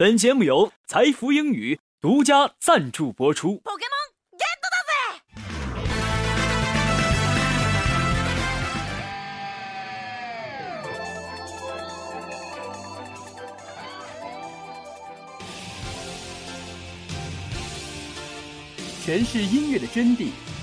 本节目由财富英语独家赞助播出。诠释音乐的真谛，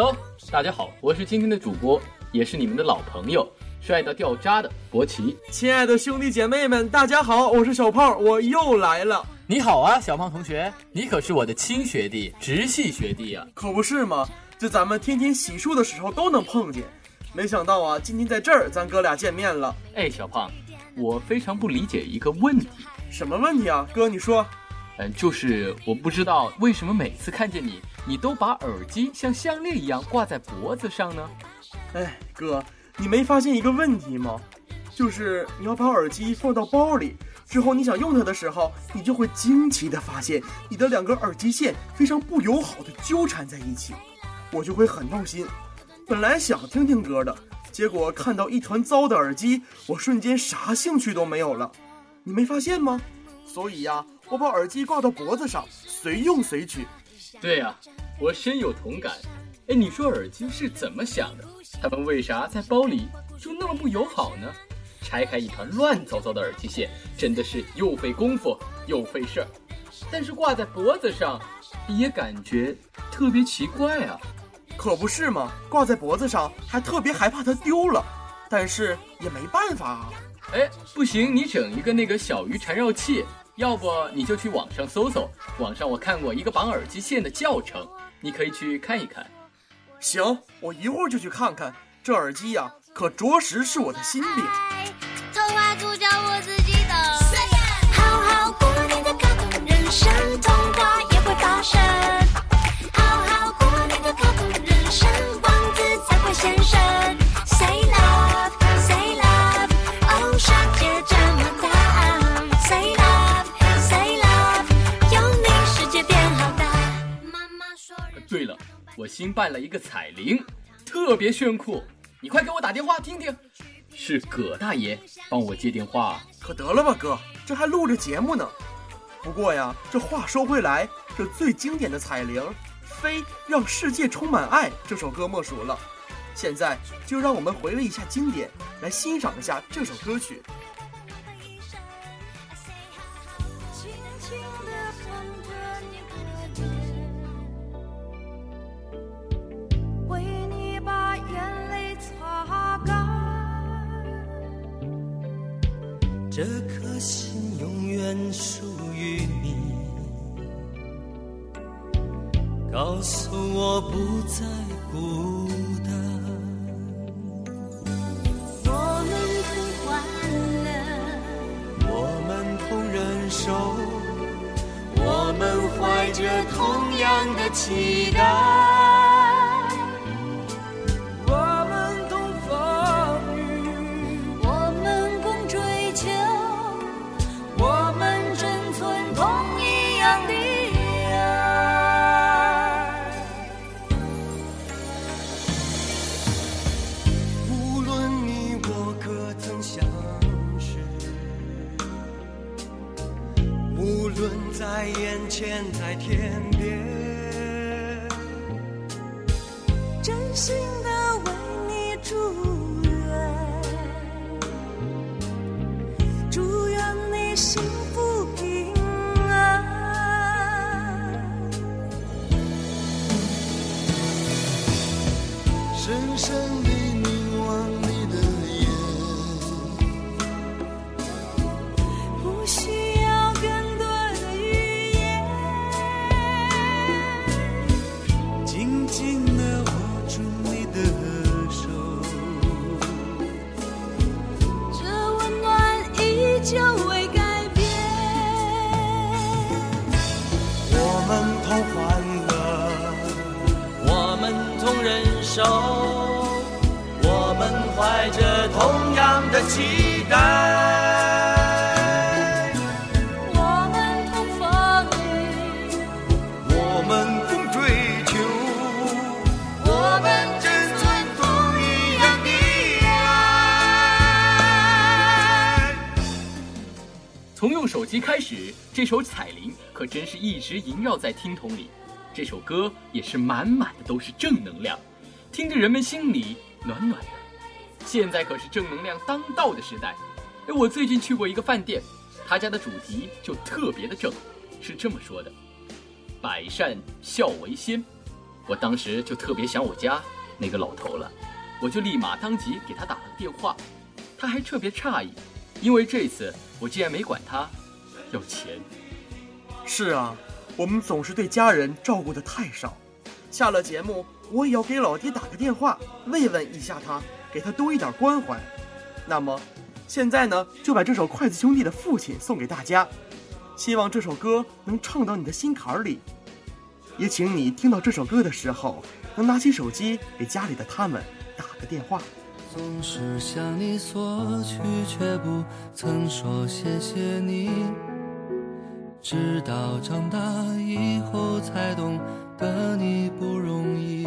Hello，大家好，我是今天的主播，也是你们的老朋友，帅到掉渣的博奇。亲爱的兄弟姐妹们，大家好，我是小胖，我又来了。你好啊，小胖同学，你可是我的亲学弟，直系学弟啊，可不是吗？就咱们天天洗漱的时候都能碰见，没想到啊，今天在这儿咱哥俩见面了。哎，小胖，我非常不理解一个问题，什么问题啊？哥，你说。嗯，就是我不知道为什么每次看见你，你都把耳机像项链一样挂在脖子上呢？哎，哥，你没发现一个问题吗？就是你要把耳机放到包里。之后你想用它的时候，你就会惊奇地发现你的两个耳机线非常不友好的纠缠在一起，我就会很闹心。本来想听听歌的，结果看到一团糟的耳机，我瞬间啥兴趣都没有了。你没发现吗？所以呀，我把耳机挂到脖子上，随用随取。对呀，我深有同感。哎，你说耳机是怎么想的？他们为啥在包里就那么不友好呢？拆开一团乱糟糟的耳机线，真的是又费功夫又费事儿。但是挂在脖子上，也感觉特别奇怪啊。可不是嘛，挂在脖子上还特别害怕它丢了，但是也没办法啊。哎，不行，你整一个那个小鱼缠绕器，要不你就去网上搜搜，网上我看过一个绑耳机线的教程，你可以去看一看。行，我一会儿就去看看。这耳机呀，可着实是我的心病。新办了一个彩铃，特别炫酷，你快给我打电话听听。是葛大爷帮我接电话，可得了吧，哥，这还录着节目呢。不过呀，这话说回来，这最经典的彩铃，非让世界充满爱这首歌莫属了。现在就让我们回味一下经典，来欣赏一下这首歌曲。属于你，告诉我不再孤单。我们同欢乐，我们同忍受，我们怀着同样的期待。真心着同样的期待。从用手机开始，这首《彩铃》可真是一直萦绕在听筒里。这首歌也是满满的都是正能量，听着人们心里暖暖的。现在可是正能量当道的时代。哎，我最近去过一个饭店，他家的主题就特别的正，是这么说的：“百善孝为先。”我当时就特别想我家那个老头了，我就立马当即给他打了个电话，他还特别诧异。因为这次我竟然没管他要钱。是啊，我们总是对家人照顾的太少。下了节目，我也要给老爹打个电话，慰问一下他，给他多一点关怀。那么，现在呢，就把这首筷子兄弟的父亲送给大家，希望这首歌能唱到你的心坎里。也请你听到这首歌的时候，能拿起手机给家里的他们打个电话。总是向你索取，却不曾说谢谢你。直到长大以后才懂得你不容易。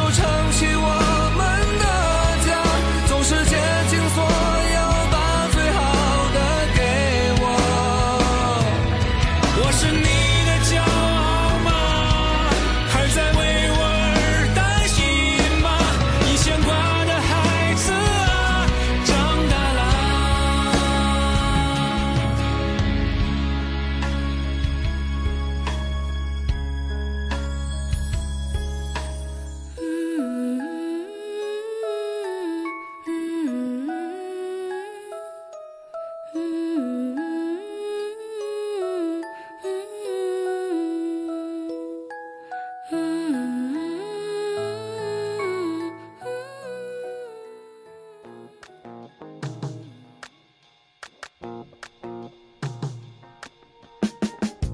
都成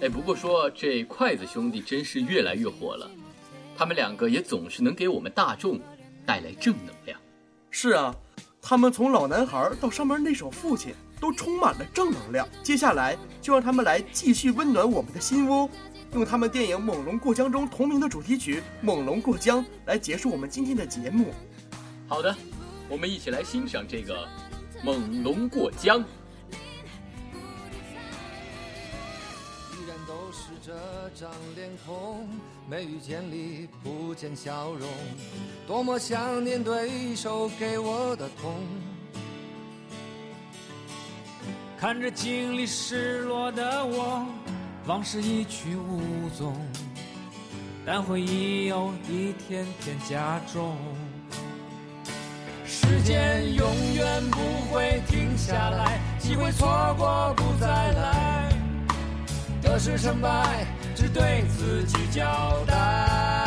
哎不过说这筷子兄弟真是越来越火了。他们两个也总是能给我们大众带来正能量。是啊他们从老男孩到上面那首父亲都充满了正能量，接下来就让他们来继续温暖我们的心窝。用他们电影《猛龙过江》中同名的主题曲《猛龙过江》来结束我们今天的节目。好的，我们一起来欣赏这个《猛龙过江》。依然都是这张脸孔，眉宇间里不见笑容，多么想念对手给我的痛。看着经历失落的我，往事一去无踪，但回忆又一天天加重。时间永远不会停下来，机会错过不再来，得失成败只对自己交代。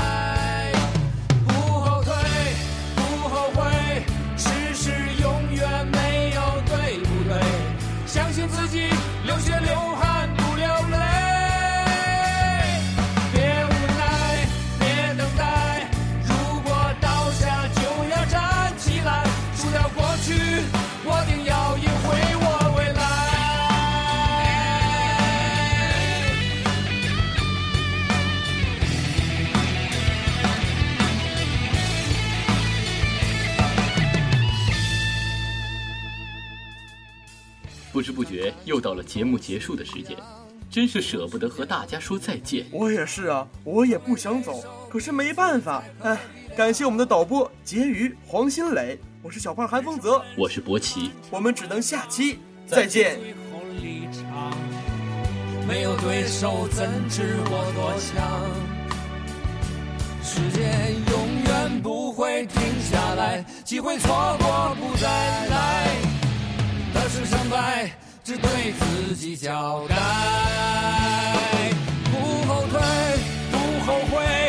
觉又到了节目结束的时间，真是舍不得和大家说再见。我也是啊，我也不想走，可是没办法。哎，感谢我们的导播婕妤、黄新磊，我是小胖韩风泽，我是博奇，我们只能下期再见。最后离场，没有对手怎知我多强？时间永远不会停下来，机会错过不再来，得失成败只对自己交代。不后退，不后悔，